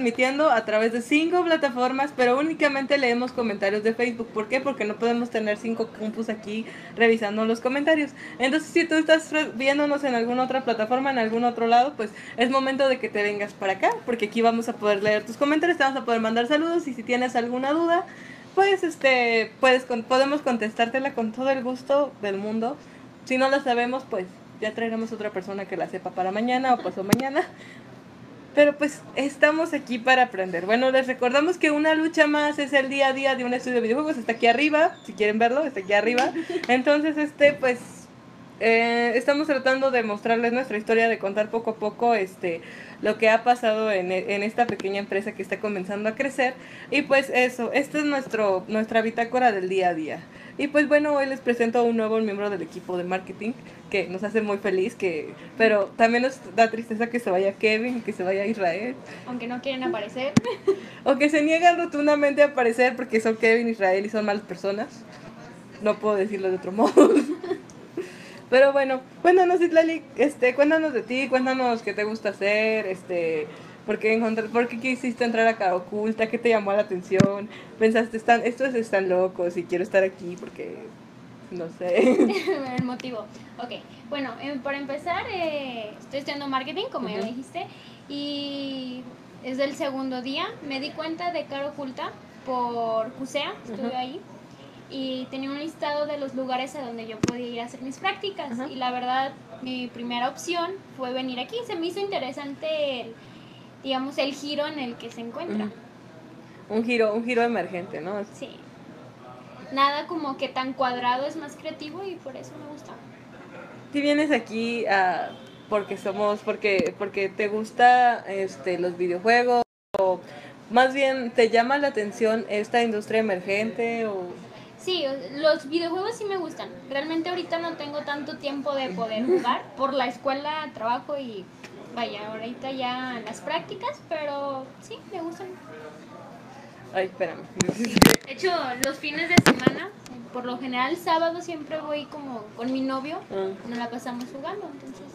transmitiendo a través de cinco plataformas, pero únicamente leemos comentarios de Facebook. ¿Por qué? Porque no podemos tener cinco compus aquí revisando los comentarios. Entonces, si tú estás viéndonos en alguna otra plataforma, en algún otro lado, pues es momento de que te vengas para acá, porque aquí vamos a poder leer tus comentarios, te vamos a poder mandar saludos y si tienes alguna duda, pues este, puedes, podemos contestártela con todo el gusto del mundo. Si no la sabemos, pues ya traeremos otra persona que la sepa para mañana o pasó mañana. Pero pues estamos aquí para aprender. Bueno, les recordamos que una lucha más es el día a día de un estudio de videojuegos. Está aquí arriba, si quieren verlo, está aquí arriba. Entonces, este, pues, eh, estamos tratando de mostrarles nuestra historia, de contar poco a poco, este, lo que ha pasado en, en, esta pequeña empresa que está comenzando a crecer. Y pues eso, esta es nuestro, nuestra bitácora del día a día. Y pues bueno, hoy les presento a un nuevo miembro del equipo de marketing que nos hace muy feliz, que pero también nos da tristeza que se vaya Kevin, que se vaya Israel. Aunque no quieren aparecer. o que se niegan rotundamente a aparecer porque son Kevin, Israel y son malas personas. No puedo decirlo de otro modo. Pero bueno, cuéntanos, Itlali, este, cuéntanos de ti, cuéntanos qué te gusta hacer, este, por qué, encontrar, por qué quisiste entrar a Cara Oculta, qué te llamó la atención, pensaste, están, estos están locos y quiero estar aquí porque, no sé. El motivo, ok. Bueno, eh, para empezar, eh, estoy estudiando marketing, como ya dijiste, y es el segundo día, me di cuenta de Cara Oculta por CUSEA, estuve ahí y tenía un listado de los lugares a donde yo podía ir a hacer mis prácticas. Y la verdad, mi primera opción fue venir aquí. Se me hizo interesante, el, digamos, el giro en el que se encuentra. Un giro, un giro emergente, ¿no? Sí. Nada como que tan cuadrado es más creativo y por eso me gusta. Si vienes aquí a, porque somos, porque, porque te gusta este, los videojuegos o más bien te llama la atención esta industria emergente o Sí, los videojuegos sí me gustan. Realmente ahorita no tengo tanto tiempo de poder jugar por la escuela, trabajo y vaya, ahorita ya las prácticas, pero sí, me gustan. Ay, espérame. De hecho, los fines de semana, por lo general sábado siempre voy como con mi novio, ah. nos la pasamos jugando, entonces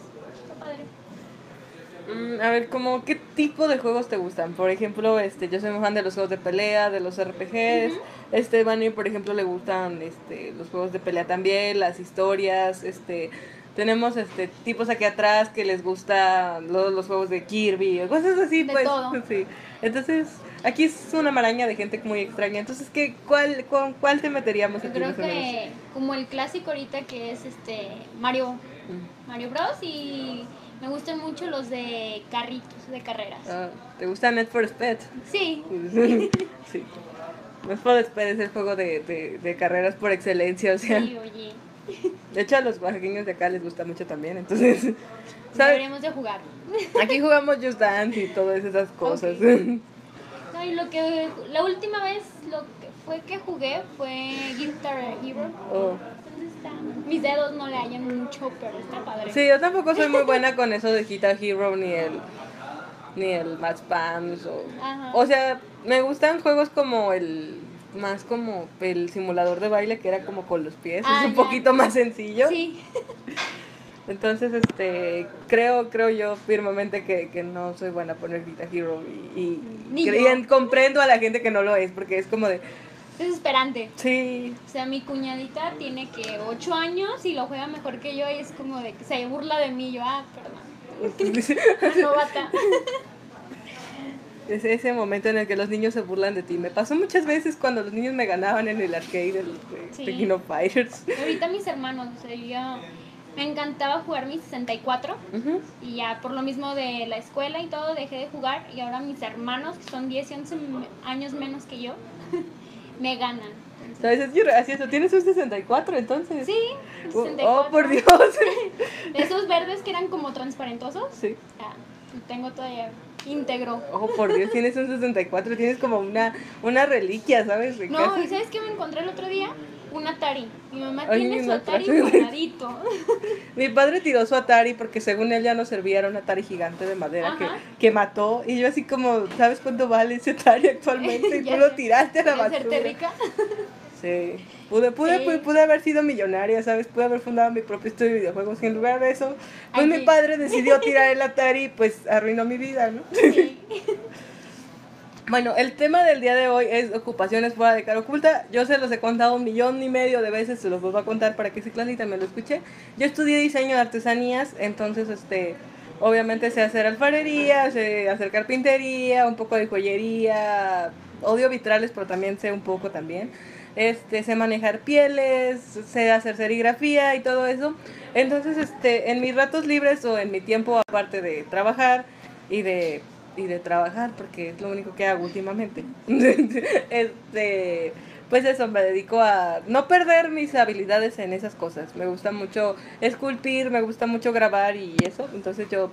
está padre. Mm, a ver, como qué tipo de juegos te gustan. Por ejemplo, este, yo soy muy fan de los juegos de pelea, de los RPGs. Este Bunny, por ejemplo, le gustan este los juegos de pelea también, las historias, este tenemos este tipos aquí atrás que les gustan los, los juegos de Kirby o cosas así, de pues. Todo. Sí. Entonces, aquí es una maraña de gente muy extraña. Entonces, ¿qué, cuál, con cuál te meteríamos? Yo creo que como el clásico ahorita que es este Mario. Mario Bros. y me gustan mucho los de carritos, de carreras. Ah, ¿Te gusta Net for Speed? Sí. sí. Need for Speed es el juego de, de, de, carreras por excelencia, o sea. Sí, oye. De hecho, a los oaxaqueños de acá les gusta mucho también, entonces. ¿sabes? Deberíamos de jugar. Aquí jugamos Just Dance y todas esas cosas. No, y lo que. La última vez lo que fue que jugué fue Guitar Hero. Oh mis dedos no le hallan mucho, pero está padre. Sí, yo tampoco soy muy buena con eso de Guitar Hero ni el ni el Match Pants o o sea, me gustan juegos como el más como el simulador de baile que era como con los pies, es ah, un poquito más sencillo. Sí. Entonces, este, creo, creo yo firmemente que, que no soy buena poner Guitar Hero y, y comprendo a la gente que no lo es, porque es como de, desesperante. Sí. O sea, mi cuñadita tiene que 8 años y lo juega mejor que yo y es como de que se burla de mí. Yo, ah, perdón. Novata. Es ese momento en el que los niños se burlan de ti. Me pasó muchas veces cuando los niños me ganaban en el arcade de, de Fighters. Ahorita mis hermanos, o sea, yo me encantaba jugar mi 64 y ya por lo mismo de la escuela y todo dejé de jugar y ahora mis hermanos, que son 10 y 11 años menos que yo, me ganan. ¿Sabes? Es gracioso. ¿Tienes un 64 entonces? Sí, 64. Oh, por Dios. esos verdes que eran como transparentosos. Sí. tengo todavía íntegro. Oh, por Dios, tienes un 64. Tienes como una, una reliquia, ¿sabes? no, ¿y sabes qué me encontré el otro día? Un Atari. Mi mamá tiene su Atari. Mi padre tiró su Atari porque según él ya no servía, era un Atari gigante de madera que, que, mató. Y yo así como, ¿sabes cuánto vale ese Atari actualmente? Y tú lo tiraste a la basura. rica? Sí. Pude, pude, pude, haber sido millonaria, ¿sabes? Pude haber fundado mi propio estudio de videojuegos. Y en lugar de eso, pues mi padre decidió tirar el Atari y pues arruinó mi vida, ¿no? Sí. Bueno, el tema del día de hoy es ocupaciones fuera de cara oculta. Yo se los he contado un millón y medio de veces, se los vuelvo a contar para que si clasita me lo escuche. Yo estudié diseño de artesanías, entonces este obviamente sé hacer alfarería, sé hacer carpintería, un poco de joyería, odio vitrales, pero también sé un poco también. Este, sé manejar pieles, sé hacer serigrafía y todo eso. Entonces, este, en mis ratos libres o en mi tiempo aparte de trabajar y de y de trabajar, porque es lo único que hago últimamente. este, pues eso, me dedico a no perder mis habilidades en esas cosas. Me gusta mucho esculpir, me gusta mucho grabar y eso. Entonces yo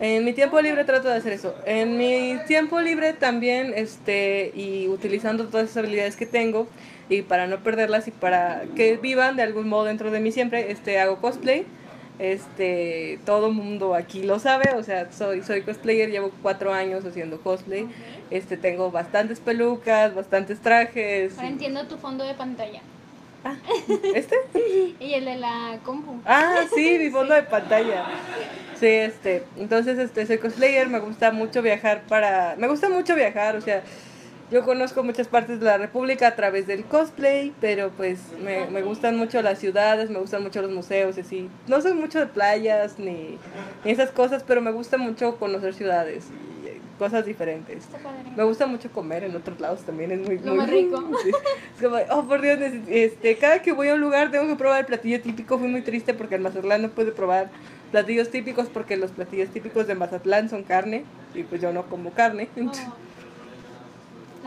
en mi tiempo libre trato de hacer eso. En mi tiempo libre también, este, y utilizando todas esas habilidades que tengo, y para no perderlas y para que vivan de algún modo dentro de mí siempre, este, hago cosplay este, todo mundo aquí lo sabe, o sea, soy, soy cosplayer, llevo cuatro años haciendo cosplay. Este, tengo bastantes pelucas, bastantes trajes. Ahora entiendo tu fondo de pantalla. Ah, ¿este? y el de la compu. Ah, sí, mi fondo de pantalla. Sí, este, entonces, este, soy cosplayer, me gusta mucho viajar para, me gusta mucho viajar, o sea, yo conozco muchas partes de la República a través del cosplay, pero pues me, me gustan mucho las ciudades, me gustan mucho los museos y así. No soy mucho de playas ni, esas cosas, pero me gusta mucho conocer ciudades y eh, cosas diferentes. Me gusta mucho comer en otros lados también, es muy, muy rico. Es como, oh por Dios, este, cada que voy a un lugar tengo que probar el platillo típico. Fui muy triste porque en Mazatlán no pude probar platillos típicos porque los platillos típicos de Mazatlán son carne y pues yo no como carne. Oh.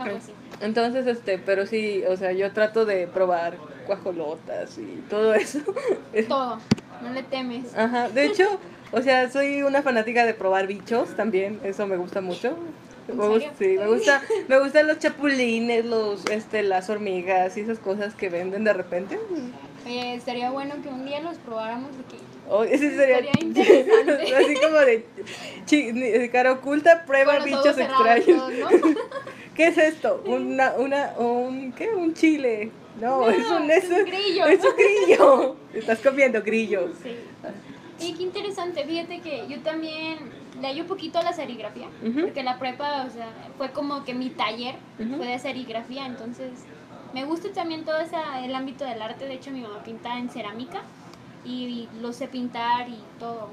Pues Entonces, este, pero sí, o sea, yo trato de probar cuajolotas y todo eso. Todo, no le temes. Ajá, de hecho, o sea, soy una fanática de probar bichos también, eso me gusta mucho. Me sí, me gusta, me gustan los chapulines, los, este, las hormigas y esas cosas que venden de repente. Oye, estaría bueno que un día los probáramos Oh, ese sería, interesante. Así como de, cara oculta, prueba bichos extraños. ¿Qué es esto? Una, una, un, ¿qué? Un chile. No, es un, es, un grillo. Es un grillo. Estás comiendo grillos. Sí. Y qué interesante, fíjate que yo también leí un poquito a la serigrafía, porque la prepa, o sea, fue como que mi taller fue de serigrafía, entonces me gusta también todo ese, el ámbito del arte, de hecho mi mamá pinta en cerámica y, lo sé pintar y todo,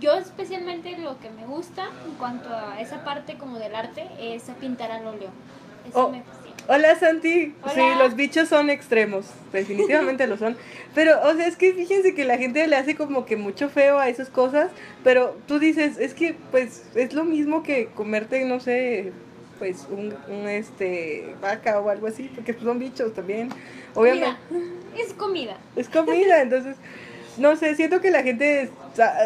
yo especialmente lo que me gusta en cuanto a esa parte como del arte es pintar al óleo. Eso oh, me fascina. Hola Santi, sí, los bichos son extremos, definitivamente lo son. Pero, o sea, es que fíjense que la gente le hace como que mucho feo a esas cosas, pero tú dices, es que pues es lo mismo que comerte, no sé, pues un, este vaca o algo así, porque son bichos también. Obviamente. Es comida. Es comida, entonces no sé, siento que la gente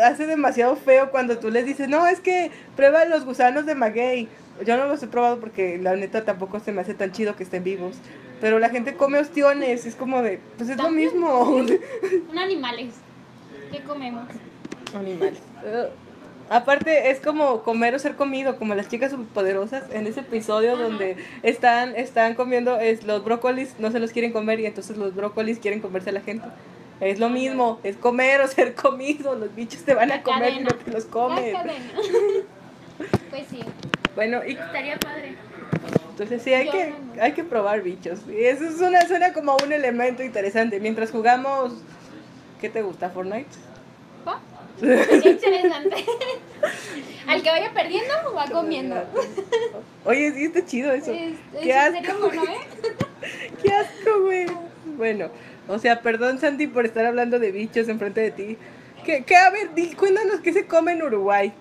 hace demasiado feo cuando tú les dices, no, es que prueba los gusanos de maguey. Yo no los he probado porque la neta tampoco se me hace tan chido que estén vivos. Pero la gente come ostiones, es como de, pues es lo mismo. Son animales. ¿Qué comemos? Animales. Uh, aparte, es como comer o ser comido, como las chicas poderosas en ese episodio donde están, están comiendo es, los brócolis, no se los quieren comer y entonces los brócolis quieren comerse a la gente. Es lo mismo, es comer o ser comido. Los bichos te van a comer y no te los comes. pues sí. Bueno, y estaría padre. Entonces sí, hay que, hay que probar bichos. Y eso es una, suena como un elemento interesante. Mientras jugamos, ¿qué te gusta, Fortnite? Interesante. Al que vaya perdiendo, va comiendo. Oye, sí está chido eso. Qué asco. ¿eh? Qué asco, güey. Bueno, o sea, perdón Santi por estar hablando de bichos enfrente de ti. ¿Qué, qué a ver, cuéntanos qué se come en Uruguay.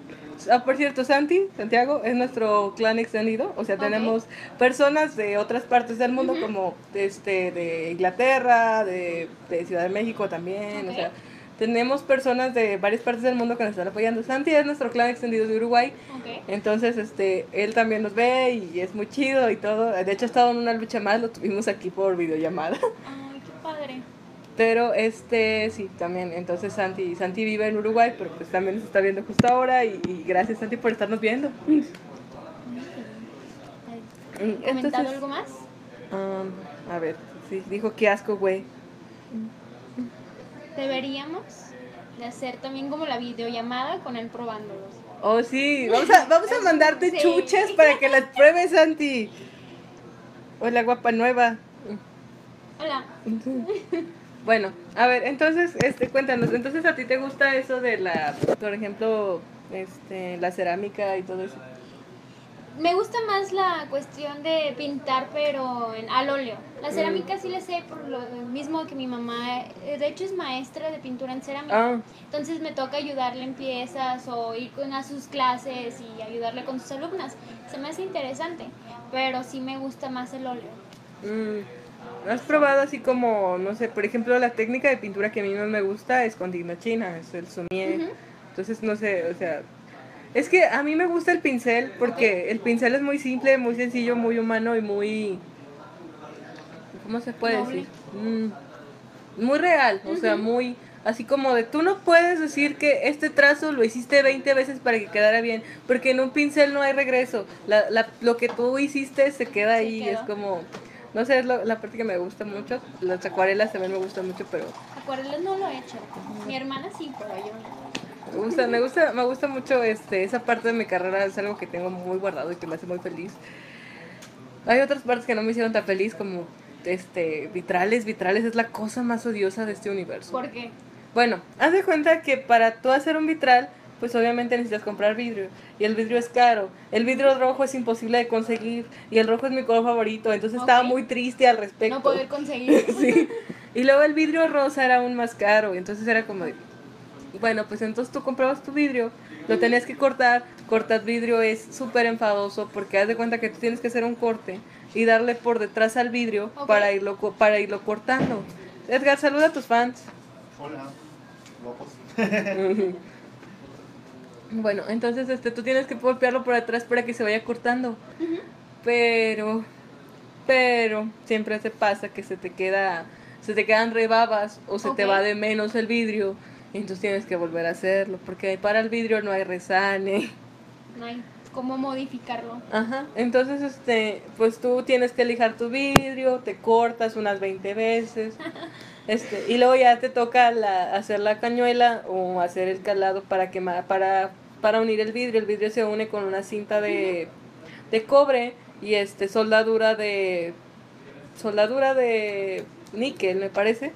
Ah, por cierto, Santi, Santiago, es nuestro clan extendido. O sea, tenemos personas de otras partes del mundo, como este, de Inglaterra, de, Ciudad de México también. O sea, tenemos personas de varias partes del mundo que nos están apoyando. Santi es nuestro clan extendido de Uruguay. Entonces, este, él también nos ve y es muy chido y todo. De hecho, ha estado en una lucha más, lo tuvimos aquí por videollamada. Padre. Pero este, sí, también, entonces Santi, Santi vive en Uruguay, pero pues también nos está viendo justo ahora y, gracias Santi por estarnos viendo. ¿Comentado algo más? Um, a ver, sí, dijo que asco, güey. Deberíamos de hacer también como la videollamada con él probándolos. Oh, sí, vamos a, vamos a mandarte Sí. chuches para que las pruebes, Santi. Hola, guapa nueva. Hola. Bueno, a ver, entonces, este, cuéntanos, entonces a ti te gusta eso de la, por ejemplo, este, la cerámica y todo eso. Me gusta más la cuestión de pintar, pero en, al óleo. La Mm. cerámica sí le sé por lo mismo que mi mamá, eh, de hecho es maestra de pintura en cerámica. Ah, Entonces me toca ayudarle en piezas o ir con a sus clases y ayudarle con sus alumnas. Se me hace interesante, pero sí me gusta más el óleo. mm, ¿has probado así como, no sé, por ejemplo, la técnica de pintura que a mí más me gusta es con digna china, es el somier. Ujú. Entonces, no sé, o sea, es que a mí me gusta el pincel porque el pincel es muy simple, muy sencillo, muy humano y muy... ¿Cómo se puede Noble. decir? Mm, muy real, o sea, muy... Así como de, tú no puedes decir que este trazo lo hiciste 20 veces para que quedara bien, porque en un pincel no hay regreso. La, la, lo que tú hiciste se queda Se ahí, quedó. es como... No sé, es lo- la parte que me gusta mucho. Las acuarelas también me gustan mucho, pero Acuarelas no lo he hecho. Mi hermana sí, pero yo no. Me gusta, me gusta, me gusta mucho este, esa parte de mi carrera, es algo que tengo muy guardado y que me hace muy feliz. Hay otras partes que no me hicieron tan feliz como este vitrales, vitrales es la cosa más odiosa de este universo. ¿Por qué? Bueno, haz de cuenta que para tú hacer un vitral, pues obviamente necesitas comprar vidrio y el vidrio es caro. El vidrio rojo es imposible de conseguir y el rojo es mi color favorito, entonces estaba muy triste al respecto. No poder conseguir. sí. Y luego el vidrio rosa era aún más caro. Y entonces era como de. Bueno, pues entonces tú comprabas tu vidrio, lo tenías que cortar. Cortar vidrio es súper enfadoso porque haz de cuenta que tú tienes que hacer un corte y darle por detrás al vidrio para, irlo, para irlo cortando. Edgar, saluda a tus fans. Hola, guapos. Bueno, entonces este, tú tienes que golpearlo por atrás para que se vaya cortando. Pero, pero, siempre se pasa que se te queda, se te quedan rebabas o se te va de menos el vidrio. Y entonces tienes que volver a hacerlo, porque para el vidrio no hay resane. No hay cómo modificarlo. Ajá. Entonces, este, pues tú tienes que lijar tu vidrio, te cortas unas 20 veces. Este, y luego ya te toca la, hacer la cañuela o hacer el calado para quemar, para, para unir el vidrio. El vidrio se une con una cinta de, de cobre y este soldadura de soldadura de níquel, me parece.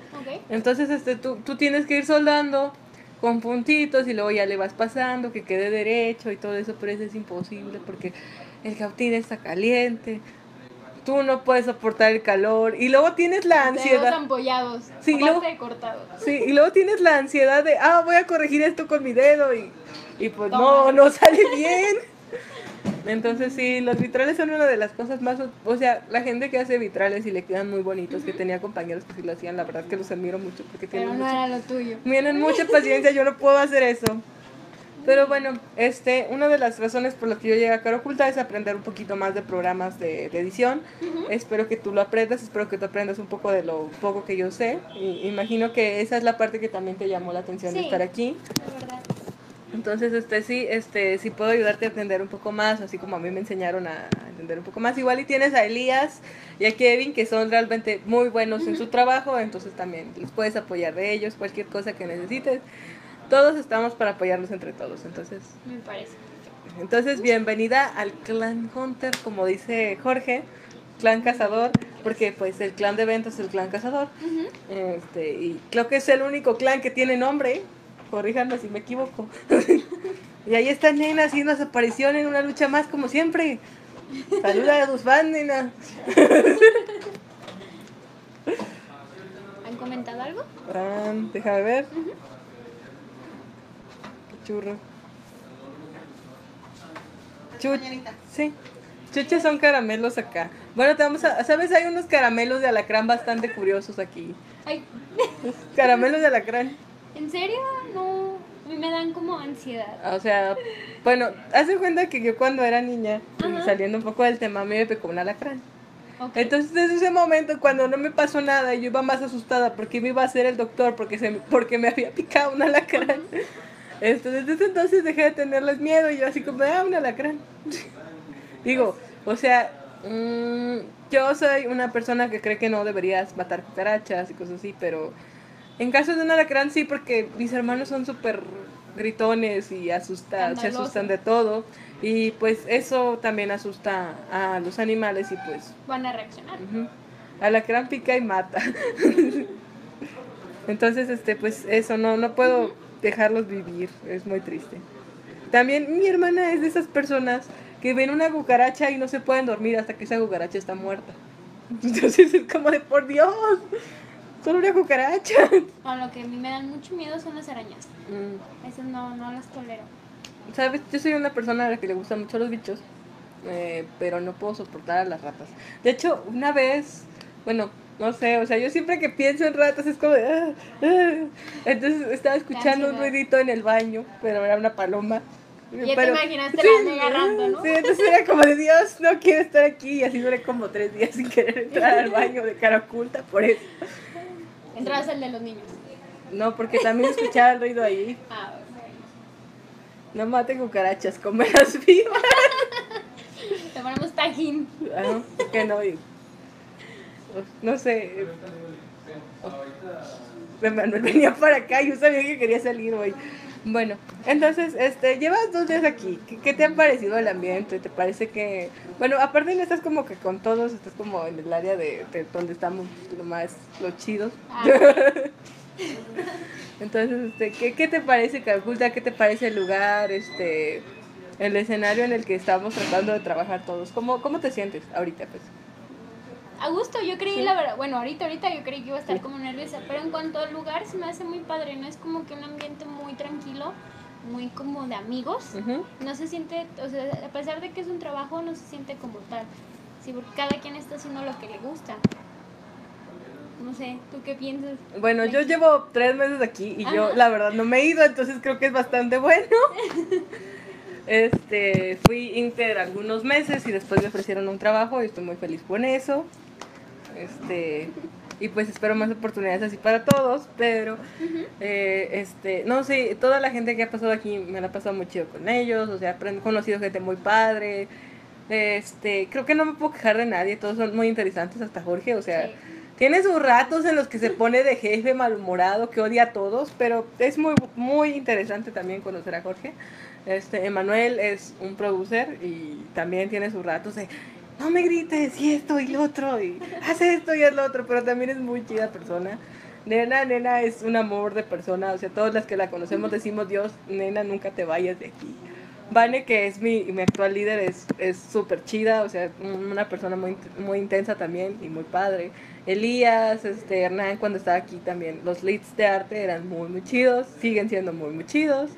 Entonces, este, tú, tú tienes que ir soldando con puntitos y luego ya le vas pasando, que quede derecho y todo eso, pero eso es imposible porque el cautín está caliente, tú no puedes soportar el calor y luego tienes la ansiedad. ampollados. Sí, aparte luego- cortados. Sí, y luego tienes la ansiedad de, ah, voy a corregir esto con mi dedo y, y pues no, Toma. no sale bien. Entonces sí, los vitrales son una de las cosas más, o sea, la gente que hace vitrales y le quedan muy bonitos, que tenía compañeros que sí lo hacían, la verdad que los admiro mucho porque Pero tienen no era lo tuyo. tienen mucha paciencia, yo no puedo hacer eso. Pero bueno, este, una de las razones por las que yo llegué a Cara Oculta es aprender un poquito más de programas de, de edición. Espero que tú lo aprendas, espero que tú aprendas un poco de lo poco que yo sé. Y imagino que esa es la parte que también te llamó la atención de estar aquí. La verdad. Entonces, este sí, este sí puedo ayudarte a aprender un poco más, así como a mí me enseñaron a entender un poco más. Igual y tienes a Elías y a Kevin que son realmente muy buenos en su trabajo, entonces también les puedes apoyar de ellos, cualquier cosa que necesites. Todos estamos para apoyarnos entre todos, entonces Me parece. entonces, bienvenida al clan Hunter, como dice Jorge, clan cazador, porque pues el clan de ventas es el clan cazador. Este, y creo que es el único clan que tiene nombre. Corríjanme si me equivoco. y ahí está Nena haciendo su aparición en una lucha más como siempre. Saluda a tus fans, Nena. ¿Han comentado algo? Ah, déjame ver. Churro. Chu- sí. Chuches son caramelos acá. Bueno, te vamos a... ¿Sabes? Hay unos caramelos de alacrán bastante curiosos aquí. Ay, Caramelos de alacrán. ¿en serio? No. A mí me dan como ansiedad. O sea, bueno, haz de cuenta que yo cuando era niña, Ajá. saliendo un poco del tema, a mí me picó un alacrán. Entonces, desde ese momento, cuando no me pasó nada, yo iba más asustada porque me iba a hacer el doctor porque, se, porque me había picado un alacrán. Entonces, desde entonces dejé de tenerles miedo y yo así como, ah, un alacrán. Digo, o sea, mm, yo soy una persona que cree que no deberías matar cucarachas y cosas así, pero en caso de un alacrán sí, porque mis hermanos son súper gritones y asusta, se asustan de todo. Y pues eso también asusta a los animales y pues Van a reaccionar. ujú, a la gran pica y mata. Entonces, este, pues eso, no, no puedo dejarlos vivir, es muy triste. También mi hermana es de esas personas que ven una cucaracha y no se pueden dormir hasta que esa cucaracha está muerta. Entonces es como de por Dios, solo una cucaracha. A lo que a mí me dan mucho miedo son las arañas. Mm. Esas no, no las tolero. Sabes, yo soy una persona a la que le gustan mucho los bichos, eh, pero no puedo soportar a las ratas. De hecho, una vez, bueno, no sé, o sea, yo siempre que pienso en ratas es como de... "Ah, ah". Entonces estaba escuchando un ruidito en el baño, pero era una paloma. Ya te imaginaste Sí, la rata, ¿no? Sí, entonces era como de Dios, no quiero estar aquí. Y así duré como tres días sin querer entrar al baño de cara oculta por eso. Entras el de los niños. No, porque también escuchaba el ruido ahí. Ah, bueno. No maten cucarachas, comerlas vivas. Te ponemos tajín. Ah, no, ¿por qué no? Y- No sé. Manuel venía para acá y yo sabía que quería salir hoy. Bueno, entonces, este, llevas dos días aquí. ¿Qué, qué te ha parecido el ambiente? ¿Te parece que, bueno, aparte no estás como que con todos, estás como en el área de, de donde estamos lo más, los chidos. Ah, Entonces, este, ¿qué, ¿qué te parece Calculta? ¿Qué te parece el lugar? Este, el escenario en el que estamos tratando de trabajar todos. ¿Cómo, cómo te sientes ahorita, pues? A gusto, yo creí, Sí. la verdad, bueno, ahorita, ahorita yo creí que iba a estar como nerviosa, pero en cuanto al lugar se me hace muy padre, ¿no? Es como que un ambiente muy tranquilo, muy como de amigos. No se siente, o sea, a pesar de que es un trabajo, no se siente como tal. Sí, porque cada quien está haciendo lo que le gusta. No sé, ¿tú qué piensas? Bueno, yo llevo tres meses aquí y yo la verdad no me he ido, entonces creo que es bastante bueno. Este, fui inter algunos meses y después me ofrecieron un trabajo y estoy muy feliz con eso. Este, y pues espero más oportunidades así para todos, pero eh, este, no sé, toda la gente que ha pasado aquí me la ha pasado muy chido con ellos, o sea, he conocido gente muy padre. Este, creo que no me puedo quejar de nadie, todos son muy interesantes, hasta Jorge, o sea, Sí. tiene sus ratos en los que se pone de jefe malhumorado, que odia a todos, pero es muy, muy interesante también conocer a Jorge. Este, Emanuel es un producer y también tiene sus ratos de, no me grites, y esto y lo otro, y haz esto y haz lo otro, pero también es muy chida persona. Nena, nena es un amor de persona, o sea, todas las que la conocemos decimos, Dios, nena, nunca te vayas de aquí. Vane, que es mi, mi actual líder, es es súper chida, o sea, una persona muy, muy intensa también y muy padre. Elías, este, Hernán, cuando estaba aquí también, los leads de arte eran muy, muy chidos, siguen siendo muy, muy chidos.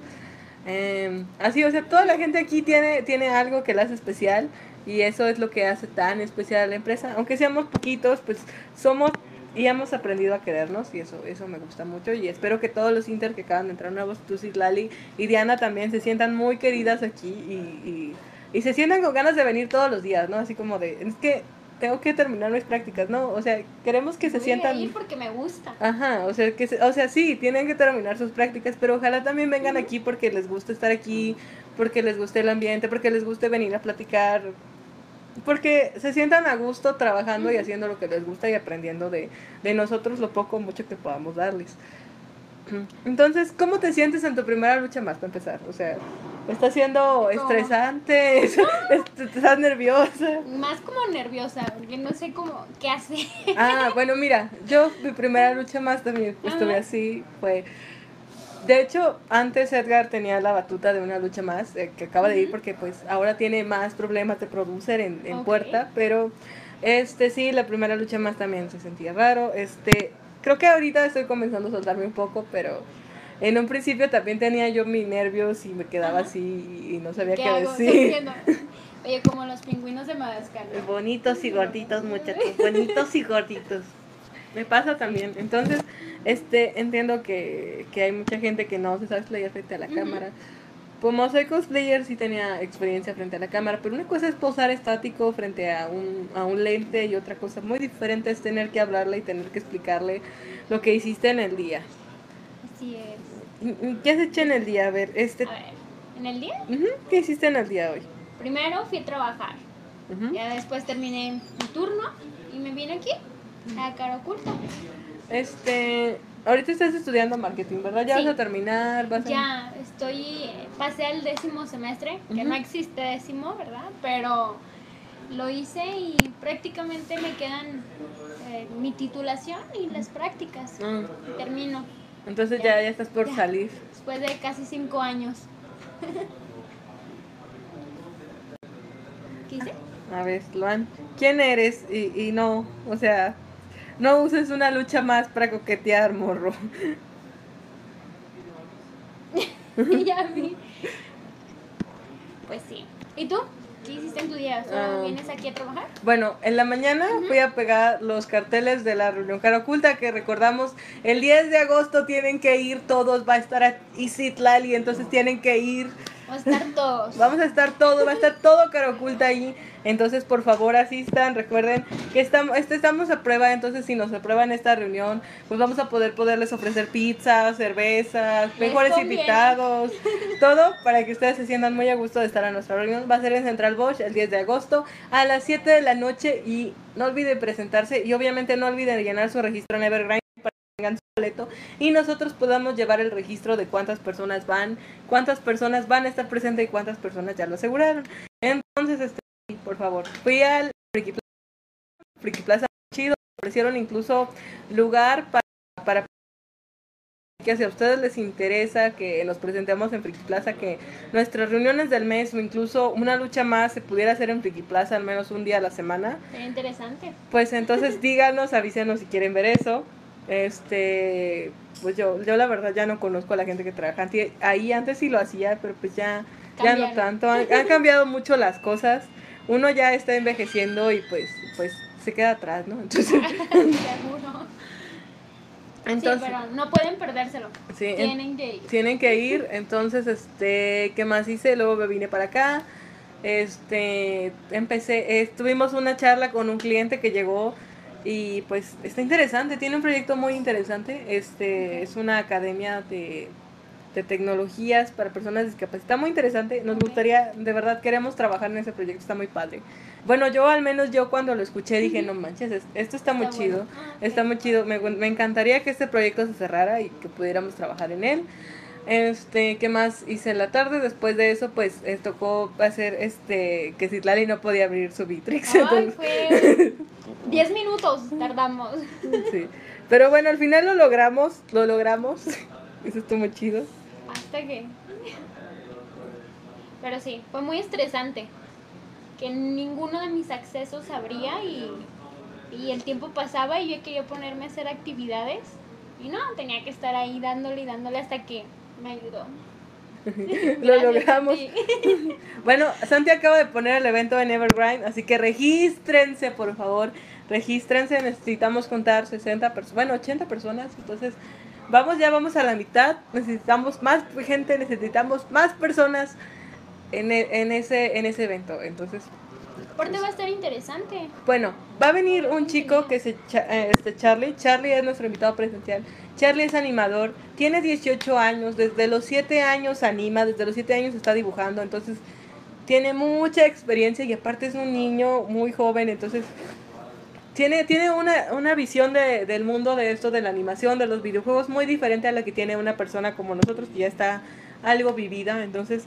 Em, así, o sea, toda la gente aquí tiene, tiene algo que la hace especial y eso es lo que hace tan especial a la empresa. Aunque seamos poquitos, pues somos y hemos aprendido a querernos y eso, eso me gusta mucho y espero que todos los Inter que acaban de entrar nuevos, tú, Lali y Diana también se sientan muy queridas aquí y, y, y se sientan con ganas de venir todos los días, ¿no? Así como de, es que tengo que terminar mis prácticas, ¿no? O sea, queremos que se Voy a sientan... ir porque me gusta. Ajá, o sea, que se- o sea, sí, tienen que terminar sus prácticas, pero ojalá también vengan aquí porque les gusta estar aquí, porque les guste el ambiente, porque les guste venir a platicar, porque se sientan a gusto trabajando y haciendo lo que les gusta y aprendiendo de, de nosotros lo poco o mucho que podamos darles. Entonces, ¿cómo te sientes en tu primera lucha más para empezar? O sea, ¿está siendo estresante? ¿Estás nerviosa? Más como nerviosa, porque no sé cómo, qué hacer. Ah, bueno, mira, yo mi primera lucha más también estuve así, fue... De hecho, antes Edgar tenía la batuta de una lucha más, eh, que acaba de ir porque pues ahora tiene más problemas de producer en, puerta, pero este sí, la primera lucha más también se sentía raro. Este, creo que ahorita estoy comenzando a soltarme un poco, pero en un principio también tenía yo mis nervios y me quedaba Ajá. así y, no sabía ¿Qué qué, decir. Oye, como los pingüinos de Madagascar. ¿no? Bonitos y gorditos, muchachos. Bonitos y gorditos. Me pasa también. Entonces, este, entiendo que, que hay mucha gente que no se sabe playar frente a la Ujú. cámara. Como soy cosplayer, sí tenía experiencia frente a la cámara, pero una cosa es posar estático frente a un, a un lente y otra cosa muy diferente es tener que hablarle y tener que explicarle lo que hiciste en el día. Así es. ¿Y- y ¿Qué has hecho en el día? A ver, este, A ver, en el día, ¿qué hiciste en el día hoy? primero fui a trabajar. Ya después terminé mi turno y me vine aquí, a cara oculta. Este, Ahorita estás estudiando marketing, ¿verdad? Ya Sí. vas a terminar, vas a... Ya estoy, pasé al décimo semestre, que no existe décimo, ¿verdad? Pero lo hice y prácticamente me quedan eh, mi titulación y las prácticas. Mm, Termino Entonces Ya. ya, ya estás por Ya. salir. después de casi cinco años. ¿Qué hice? A ver, Luan, ¿quién eres? Y, y no, o sea, no uses una lucha más para coquetear, morro. ya vi. Pues sí. ¿Y tú? ¿Qué hiciste en tu día? ¿Solo Ah. vienes aquí a trabajar? Bueno, en la mañana fui a pegar los carteles de la reunión cara oculta que recordamos el 10 de agosto tienen que ir todos, va a estar a Isitlali, entonces tienen que ir, Vamos a estar todos. vamos a estar todos, va a estar todo cara oculta ahí, entonces por favor asistan, recuerden que estamos, este, estamos a prueba, entonces si nos aprueban esta reunión, pues vamos a poder poderles ofrecer pizzas, cervezas, Les mejores conviene. invitados, todo para que ustedes se sientan muy a gusto de estar a nuestra reunión. Va a ser en Central Bosch el 10 de agosto a las 7 de la noche y no olviden presentarse y obviamente no olviden llenar su registro en Evergrande tengan su boleto y nosotros podamos llevar el registro de cuántas personas van, cuántas personas van a estar presentes y cuántas personas ya lo aseguraron. Entonces, este, por favor, fui al Friki Plaza, Friki Plaza chido, ofrecieron incluso lugar para, para que si a ustedes les interesa que nos presentemos en Friki Plaza, que nuestras reuniones del mes o incluso una lucha más se pudiera hacer en Friki Plaza al menos un día a la semana, Sería interesante. pues entonces díganos, avísenos si quieren ver eso. Este, pues yo, yo la verdad ya no conozco a la gente que trabaja ahí, antes sí lo hacía, pero pues ya, ya no tanto, han, han cambiado mucho las cosas, uno ya está envejeciendo y pues, pues se queda atrás, ¿no? Entonces, entonces sí, pero no pueden perdérselo. sí, Tienen que ir. tienen que ir, entonces, este, ¿qué más hice? Luego me vine para acá, este, empecé, eh, tuvimos una charla con un cliente que llegó y pues está interesante, tiene un proyecto muy interesante, este, es una academia de, de tecnologías para personas discapacitadas, está muy interesante, nos gustaría, de verdad queremos trabajar en ese proyecto, está muy padre. Bueno, yo al menos yo cuando lo escuché dije, no manches, es- esto está muy Está chido. bueno. Ah. Está muy chido. Me, me encantaría que este proyecto se cerrara y que pudiéramos trabajar en él. Este, ¿qué más hice en la tarde? Después de eso, pues eh, tocó hacer este que Citlali no podía abrir su Bitrix. Ay, fue 10 minutos tardamos. sí. Pero bueno, al final lo logramos, lo logramos. Eso estuvo muy chido. Hasta que. Pero sí, fue muy estresante. Que ninguno de mis accesos abría y, y el tiempo pasaba y yo quería ponerme a hacer actividades. Y no, tenía que estar ahí dándole y dándole hasta que me ayudó. Lo Gracias, logramos. Santi. Bueno, Santi acaba de poner el evento en Evergrande, así que regístrense, por favor. Regístrense, necesitamos contar 60 personas, bueno, 80 personas. Entonces, vamos ya, vamos a la mitad. Necesitamos más gente, necesitamos más personas en, e- en, ese, en ese evento. Entonces, Aparte va a estar interesante. bueno, va a venir un chico que se eh, este Charlie. Charlie es nuestro invitado presencial. Charlie es animador, tiene 18 años, desde los 7 años anima, desde los 7 años está dibujando, entonces tiene mucha experiencia y aparte es un niño muy joven, entonces tiene, tiene una, una visión de- del mundo de esto, de la animación, de los videojuegos, muy diferente a la que tiene una persona como nosotros, que ya está algo vivida. Entonces,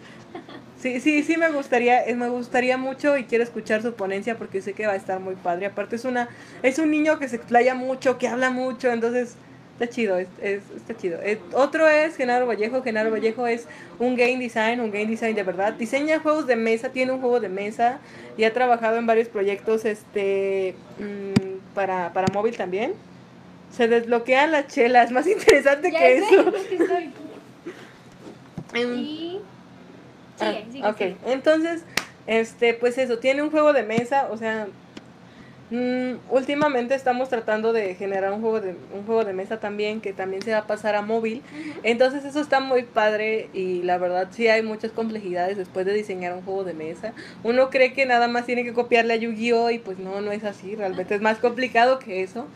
sí, sí, sí me gustaría, eh, me gustaría mucho y quiero escuchar su ponencia porque sé que va a estar muy padre. Aparte es una, es un niño que se explaya mucho, que habla mucho, entonces está chido, es, es- está chido. Eh, otro es Genaro Vallejo, Genaro Vallejo es un game design, un game design de verdad. Diseña juegos de mesa, tiene un juego de mesa y ha trabajado en varios proyectos este mm, para, para móvil también. Se desbloquean las chelas, más interesante Ya que sé, eso. es que estoy- Y. Ah, Sigue, sigue. ok, sigue. entonces, este, pues eso, tiene un juego de mesa, o sea, mm, últimamente estamos tratando de generar un juego de un juego de mesa también que también se va a pasar a móvil. Entonces eso está muy padre y la verdad sí hay muchas complejidades después de diseñar un juego de mesa. Uno cree que nada más tiene que copiarle a Yu-Gi-Oh y pues no, no es así, realmente es más complicado que eso.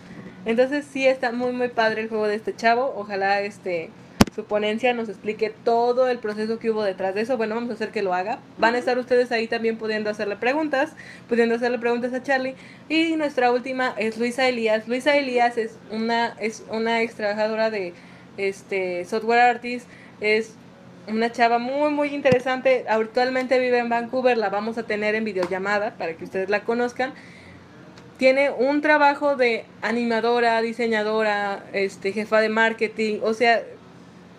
Entonces sí está muy muy padre el juego de este chavo, ojalá este su ponencia nos explique todo el proceso que hubo detrás de eso. Bueno, vamos a hacer que lo haga. Van a estar ustedes ahí también pudiendo hacerle preguntas, pudiendo hacerle preguntas a Charlie. Y nuestra última es Luisa Elías. Luisa Elías es una, es una ex trabajadora de este software artist. Es una chava muy muy interesante. Actualmente vive en Vancouver. La vamos a tener en videollamada para que ustedes la conozcan tiene un trabajo de animadora, diseñadora, este, jefa de marketing, o sea,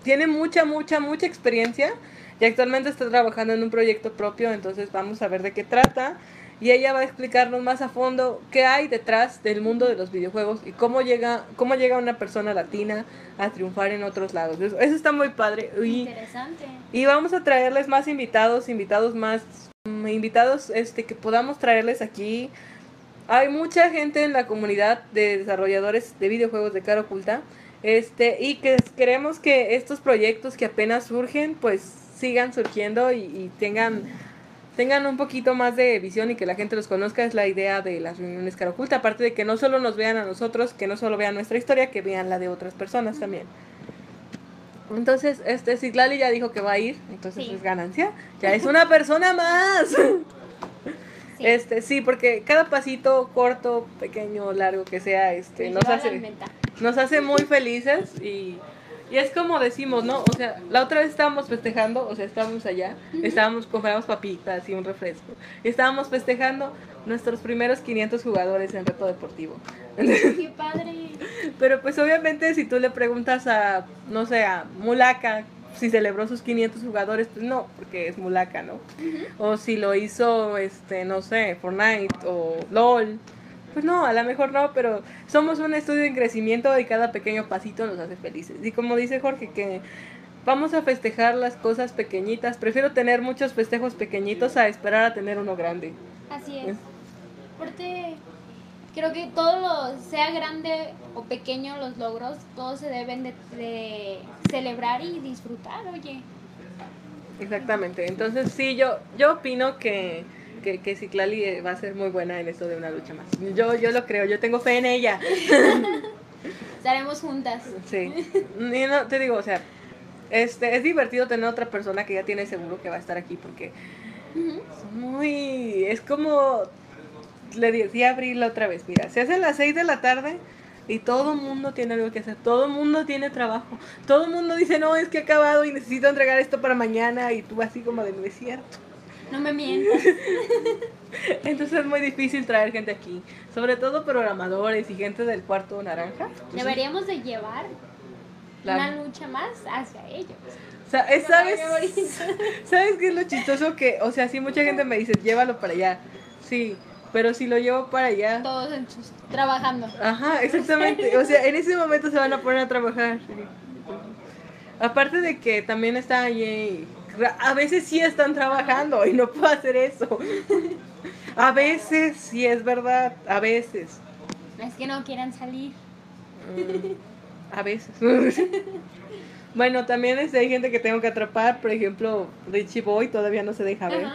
tiene mucha, mucha, mucha experiencia y actualmente está trabajando en un proyecto propio, entonces vamos a ver de qué trata y ella va a explicarnos más a fondo qué hay detrás del mundo de los videojuegos y cómo llega, cómo llega una persona latina a triunfar en otros lados. Eso, eso está muy padre. Y, Interesante. y vamos a traerles más invitados, invitados más, mm, invitados este que podamos traerles aquí hay mucha gente en la comunidad de desarrolladores de videojuegos de cara oculta este y que queremos que estos proyectos que apenas surgen pues sigan surgiendo y, y tengan tengan un poquito más de visión y que la gente los conozca. Es la idea de las reuniones cara oculta. Aparte de que no solo nos vean a nosotros que no solo vean nuestra historia que vean la de otras personas también. Entonces este Citlali ya dijo que va a ir entonces Sí. es ganancia. Ya es una persona más Sí. este, sí, porque cada pasito corto, pequeño, largo que sea, este, nos hace, nos hace muy felices y, y es como decimos, ¿no? O sea, la otra vez estábamos festejando, o sea, estábamos allá, estábamos, compramos papitas y un refresco, y estábamos festejando nuestros primeros 500 jugadores en reto deportivo. Qué padre. Pero pues obviamente si tú le preguntas a, no sé, a Mulaka si celebró sus 500 jugadores, pues no, porque es Mulaka, ¿no? O si lo hizo, este, no sé, Fortnite o LOL, pues no, a lo mejor no, pero somos un estudio en crecimiento y cada pequeño pasito nos hace felices. Y como dice Jorge, que vamos a festejar las cosas pequeñitas, prefiero tener muchos festejos pequeñitos a esperar a tener uno grande. Así es. Porque creo que todo lo, sea grande o pequeño los logros, todos se deben de, de celebrar y disfrutar, oye. Exactamente. Entonces sí, yo, yo opino que, que, que Citlali eh, va a ser muy buena en esto de una lucha más. Yo, yo lo creo, yo tengo fe en ella. Estaremos juntas. Sí. Y no, te digo, o sea, este, es divertido tener otra persona que ya tiene seguro que va a estar aquí porque son muy... Es como... Le decía a Abril la otra vez, mira, se hacen las 6 de la tarde y todo el mundo tiene algo que hacer, todo el mundo tiene trabajo, todo el mundo dice, no, es que he acabado y necesito entregar esto para mañana y tú así como de, no es cierto. No me mientas. Entonces es muy difícil traer gente aquí, sobre todo programadores y gente del cuarto naranja. Deberíamos de llevar La- una lucha más hacia ellos. ¿sabes? ¿Sabes qué es lo chistoso? Que, o sea, sí, mucha gente me dice, llévalo para allá. Sí, pero si lo llevo para allá. Todos en sus- trabajando. Ajá, exactamente. O sea, en ese momento se van a poner a trabajar. Aparte de que también está allí. A veces sí están trabajando y no puedo hacer eso. A veces sí es verdad, a veces. Es que no quieran salir. Mm, A veces. Bueno, también este, hay gente que tengo que atrapar. Por ejemplo, Richie Boy todavía no se deja ver.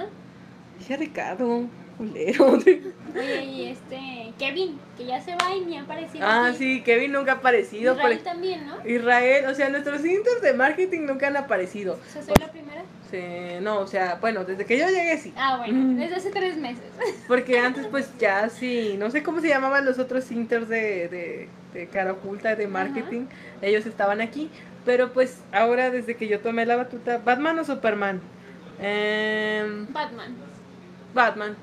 Ya Ricardo, culero. Oye, y este, Kevin, que ya se va y ni ha aparecido. Ah, aquí. sí, Kevin nunca ha aparecido. por Israel ej- también, ¿no? Israel, o sea, nuestros intros de marketing nunca han aparecido. O sea, soy la primera. Sí, no, o sea, bueno, desde que yo llegué sí. Ah, bueno, desde hace tres meses. Porque antes pues ya sí, no sé cómo se llamaban los otros inters de, de, de cara oculta, de marketing. Ellos estaban aquí. Pero pues ahora desde que yo tomé la batuta, ¿Batman o Superman? Em, Batman. Batman.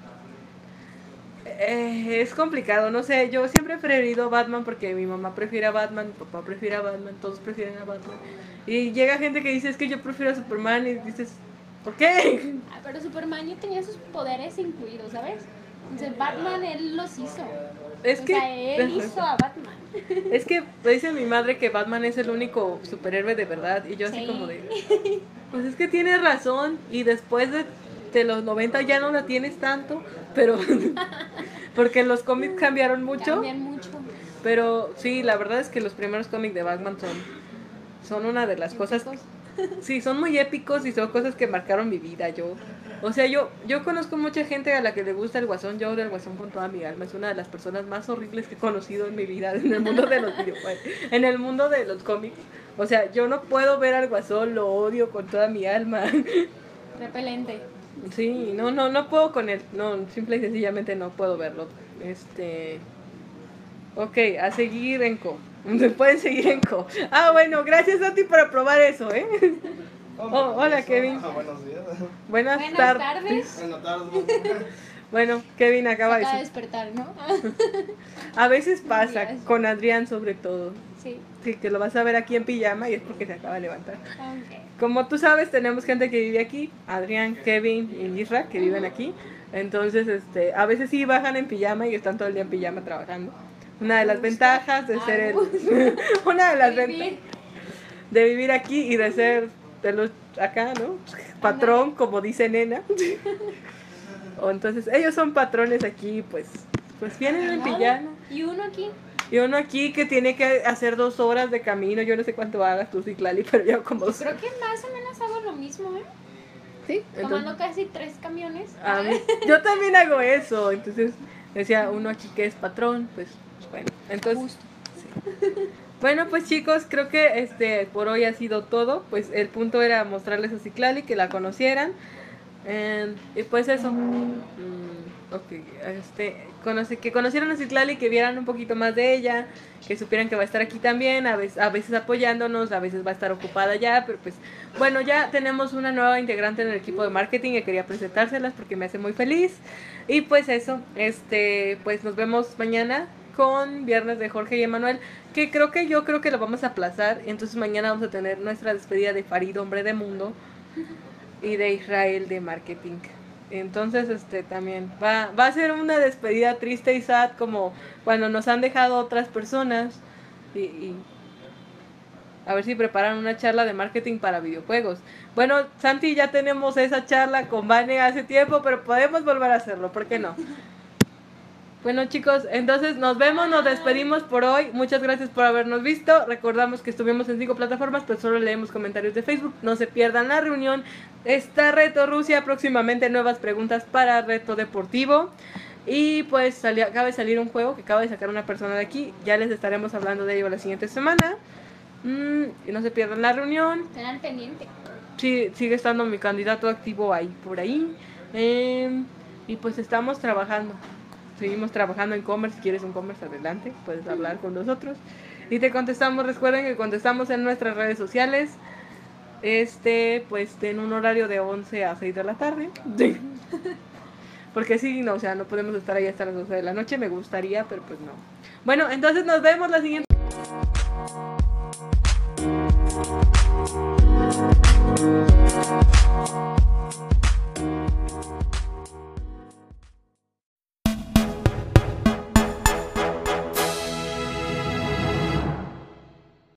Eh, es complicado, no sé, yo siempre he preferido Batman porque mi mamá prefiere a Batman, mi papá prefiere a Batman, todos prefieren a Batman. Y llega gente que dice es que yo prefiero a Superman y dices, ¿por qué? Ah, pero Superman ya tenía sus poderes incluidos, ¿sabes? Entonces Batman él los hizo. Es o que sea, él hizo a Batman. es que dice mi madre que Batman es el único superhéroe de verdad y yo así Sí. como de pues es que tiene razón y después de, de los 90 ya no la tienes tanto, pero porque los cómics cambiaron mucho. Cambian mucho. Pero sí, la verdad es que los primeros cómics de Batman son, son una de las cosas Sí, son muy épicos y son cosas que marcaron mi vida. Yo, o sea, yo, yo conozco mucha gente a la que le gusta el guasón. Yo odio el guasón con toda mi alma. Es una de las personas más horribles que he conocido en mi vida en el mundo de los videojuegos, en el mundo de los cómics. O sea, yo no puedo ver al guasón, lo odio con toda mi alma. Repelente. Sí, no, no, no puedo con él. No, simple y sencillamente no puedo verlo. Este. Ok, a seguir en co. Se pueden seguir en co. Ah, bueno, gracias a ti por aprobar eso, ¿eh? Oh, hola, Kevin. Ah, buenos días. Buenas, Buenas tardes. tardes. Buenas tardes. Bueno, Kevin acaba de Acaba de despertar, ¿no? A veces pasa, con Adrián sobre todo. sí. Sí, que lo vas a ver aquí en pijama y es porque se acaba de levantar. Ok. Como tú sabes, tenemos gente que vive aquí, Adrián, Kevin y Isra, que viven aquí. Entonces, este, a veces sí bajan en pijama y están todo el día en pijama trabajando. Una de las ventajas de ser el, una de las ventajas de vivir aquí y de ser de los acá, ¿no? Patrón, como dice nena. o entonces, ellos son patrones aquí, pues, pues vienen en pijama. Y uno aquí. Y uno aquí que tiene que hacer dos horas de camino, yo no sé cuánto hagas tú, Ciclali, pero yo como Creo que más o menos hago lo mismo, ¿eh? Sí, Tomando casi tres camiones. Yo también hago eso, entonces decía uno aquí que es patrón, pues bueno, entonces Justo. bueno pues chicos creo que este por hoy ha sido todo, pues el punto era mostrarles a Ciclali que la conocieran eh, y pues eso, Mm, ok, este conoce, que conocieran a Ciclali, que vieran un poquito más de ella, que supieran que va a estar aquí también, a veces, a veces apoyándonos, a veces va a estar ocupada ya, pero pues bueno, ya tenemos una nueva integrante en el equipo de marketing que quería presentárselas porque me hace muy feliz. Y pues eso, este, pues nos vemos mañana con Viernes de Jorge y Emanuel, que creo que yo creo que lo vamos a aplazar. Entonces mañana vamos a tener nuestra despedida de Farid, hombre de mundo, y de Israel de marketing. Entonces, este también va, va a ser una despedida triste y sad como cuando nos han dejado otras personas. Y, a ver si preparan una charla de marketing para videojuegos. Bueno, Santi, ya tenemos esa charla con Vane hace tiempo, pero podemos volver a hacerlo, ¿por qué no? Bueno chicos, entonces nos vemos, nos despedimos por hoy. Muchas gracias por habernos visto. Recordamos que estuvimos en cinco plataformas, pero solo leemos comentarios de Facebook. No se pierdan la reunión. Está Reto Rusia, próximamente nuevas preguntas para Reto Deportivo. Y pues salió, acaba de salir un juego que acaba de sacar una persona de aquí. Ya les estaremos hablando de ello la siguiente semana. Mm, y no se pierdan la reunión. Al pendiente. Sí, sigue estando mi candidato activo ahí, por ahí. Em, y pues estamos trabajando. Seguimos trabajando en commerce. Si quieres un commerce, adelante. Puedes hablar con nosotros. Y te contestamos. Recuerden que contestamos en nuestras redes sociales. Este, pues, en un horario de 11 a 6 de la tarde. Porque sí, no, o sea, no podemos estar ahí hasta las 12 de la noche. Me gustaría, pero pues no. Bueno, entonces nos vemos la siguiente. Thank.